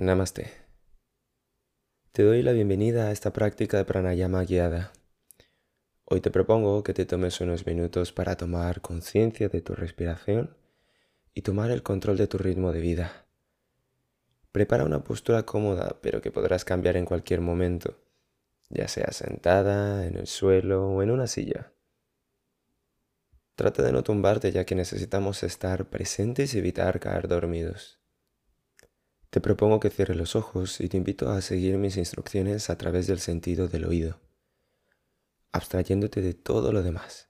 Namaste. Te doy la bienvenida a esta práctica de pranayama guiada. Hoy te propongo que te tomes unos minutos para tomar conciencia de tu respiración y tomar el control de tu ritmo de vida. Prepara una postura cómoda, pero que podrás cambiar en cualquier momento, ya sea sentada, en el suelo o en una silla. Trata de no tumbarte ya que necesitamos estar presentes y evitar caer dormidos. Te propongo que cierres los ojos y te invito a seguir mis instrucciones a través del sentido del oído, abstrayéndote de todo lo demás.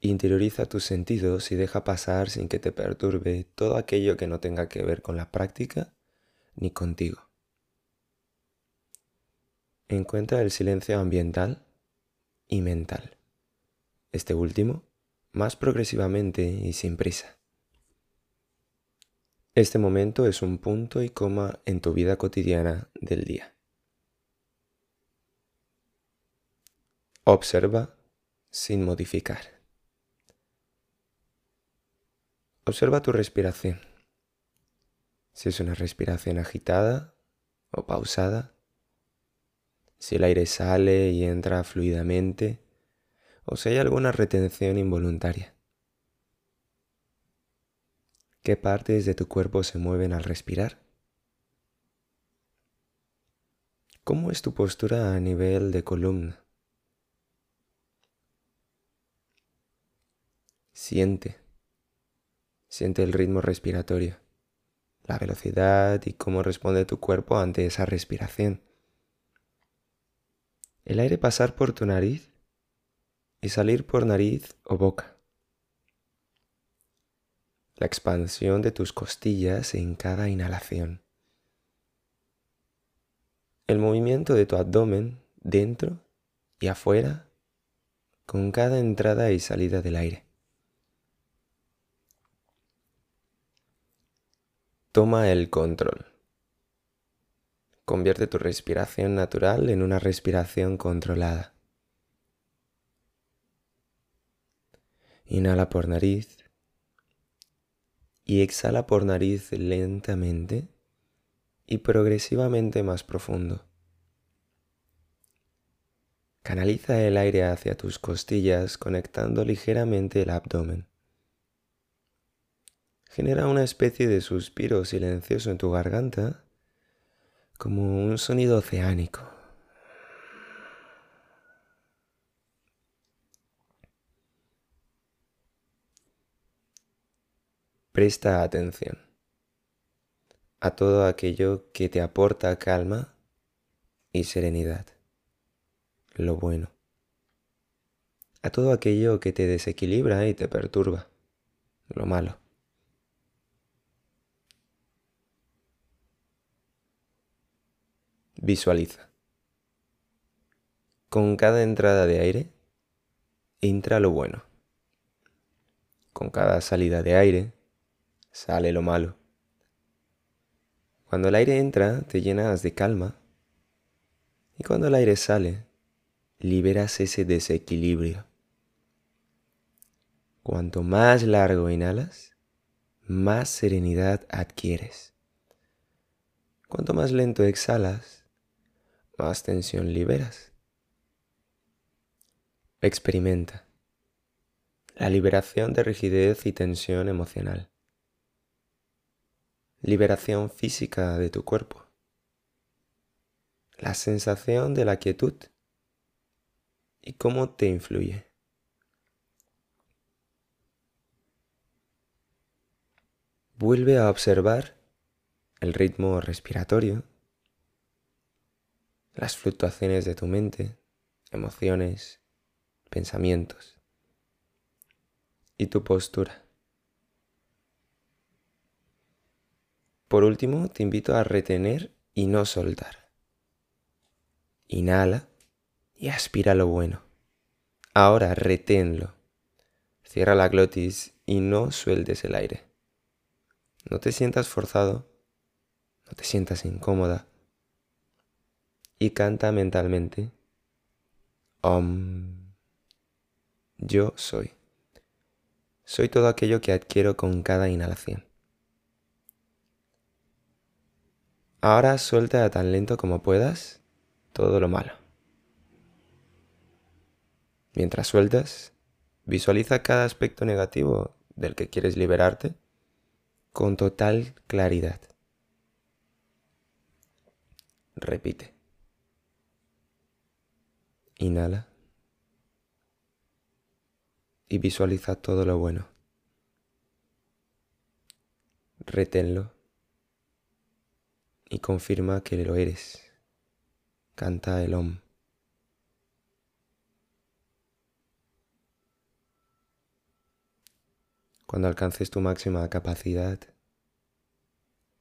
Interioriza tus sentidos y deja pasar sin que te perturbe todo aquello que no tenga que ver con la práctica ni contigo. Encuentra el silencio ambiental y mental. Este último, más progresivamente y sin prisa. Este momento es un punto y coma en tu vida cotidiana del día. Observa sin modificar. Observa tu respiración. Si es una respiración agitada o pausada, si el aire sale y entra fluidamente o si hay alguna retención involuntaria. ¿Qué partes de tu cuerpo se mueven al respirar? ¿Cómo es tu postura a nivel de columna? Siente, siente el ritmo respiratorio, la velocidad y cómo responde tu cuerpo ante esa respiración. El aire pasar por tu nariz y salir por nariz o boca la expansión de tus costillas en cada inhalación. El movimiento de tu abdomen dentro y afuera con cada entrada y salida del aire. Toma el control. Convierte tu respiración natural en una respiración controlada. Inhala por nariz y exhala por nariz lentamente y progresivamente más profundo. Canaliza el aire hacia tus costillas conectando ligeramente el abdomen. Genera una especie de suspiro silencioso en tu garganta como un sonido oceánico. Presta atención a todo aquello que te aporta calma y serenidad, lo bueno, a todo aquello que te desequilibra y te perturba, lo malo. Visualiza. Con cada entrada de aire, entra lo bueno. Con cada salida de aire, sale lo malo. Cuando el aire entra, te llenas de calma. Y cuando el aire sale, liberas ese desequilibrio. Cuanto más largo inhalas, más serenidad adquieres. Cuanto más lento exhalas, más tensión liberas. Experimenta la liberación de rigidez y tensión emocional liberación física de tu cuerpo, la sensación de la quietud y cómo te influye. Vuelve a observar el ritmo respiratorio, las fluctuaciones de tu mente, emociones, pensamientos y tu postura. Por último, te invito a retener y no soltar. Inhala y aspira lo bueno. Ahora reténlo. Cierra la glotis y no sueltes el aire. No te sientas forzado, no te sientas incómoda. Y canta mentalmente. Om. Yo soy. Soy todo aquello que adquiero con cada inhalación. Ahora suelta tan lento como puedas todo lo malo. Mientras sueltas, visualiza cada aspecto negativo del que quieres liberarte con total claridad. Repite. Inhala. Y visualiza todo lo bueno. Reténlo. Y confirma que lo eres. Canta el OM. Cuando alcances tu máxima capacidad,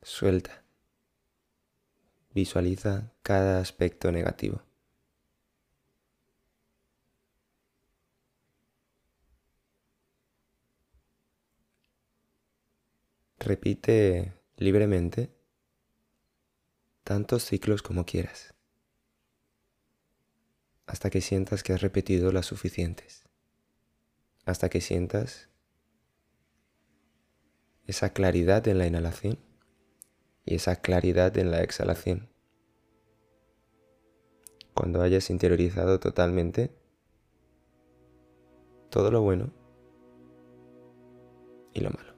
suelta. Visualiza cada aspecto negativo. Repite libremente tantos ciclos como quieras, hasta que sientas que has repetido las suficientes, hasta que sientas esa claridad en la inhalación y esa claridad en la exhalación. Cuando hayas interiorizado totalmente todo lo bueno y lo malo.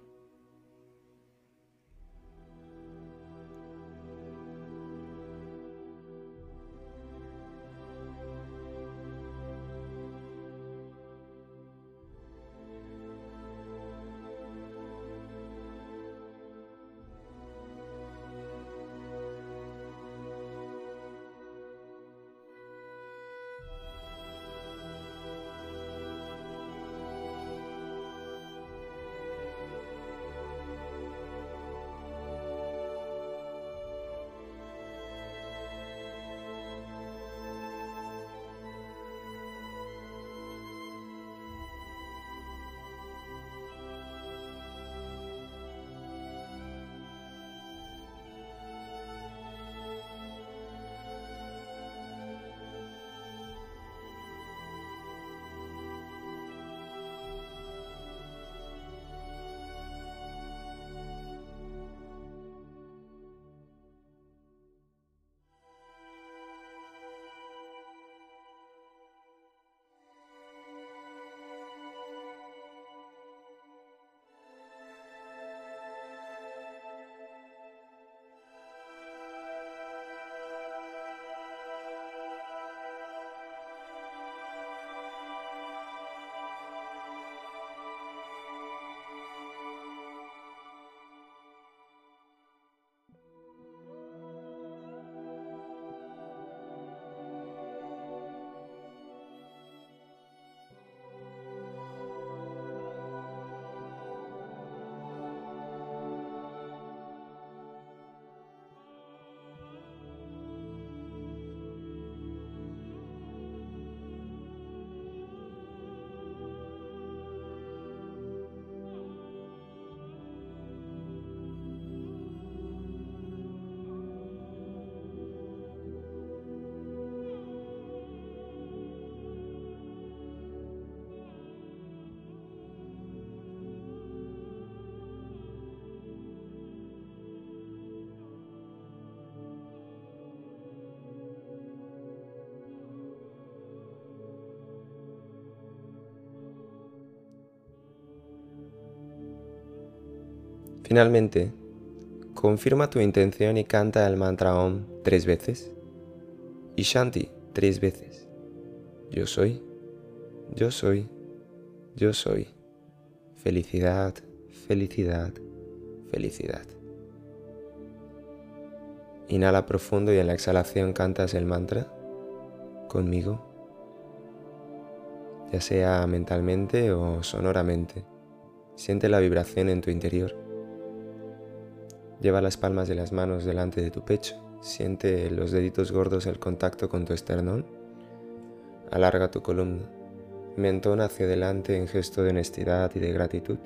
Finalmente, confirma tu intención y canta el mantra Om tres veces y Shanti tres veces. Yo soy, yo soy, yo soy. Felicidad, felicidad, felicidad. Inhala profundo y en la exhalación cantas el mantra conmigo, ya sea mentalmente o sonoramente. Siente la vibración en tu interior. Lleva las palmas de las manos delante de tu pecho. Siente los deditos gordos el contacto con tu esternón. Alarga tu columna. Mentón hacia adelante en gesto de honestidad y de gratitud.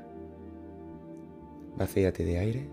Vacíate de aire.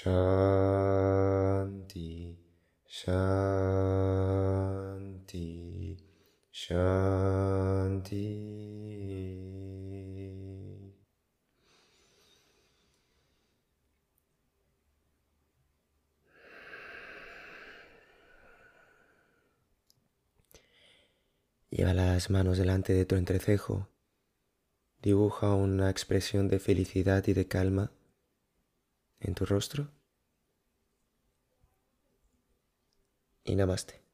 Shanti, Shanti, Shanti. Lleva las manos delante de tu entrecejo. Dibuja una expresión de felicidad y de calma en tu rostro. Y namaste.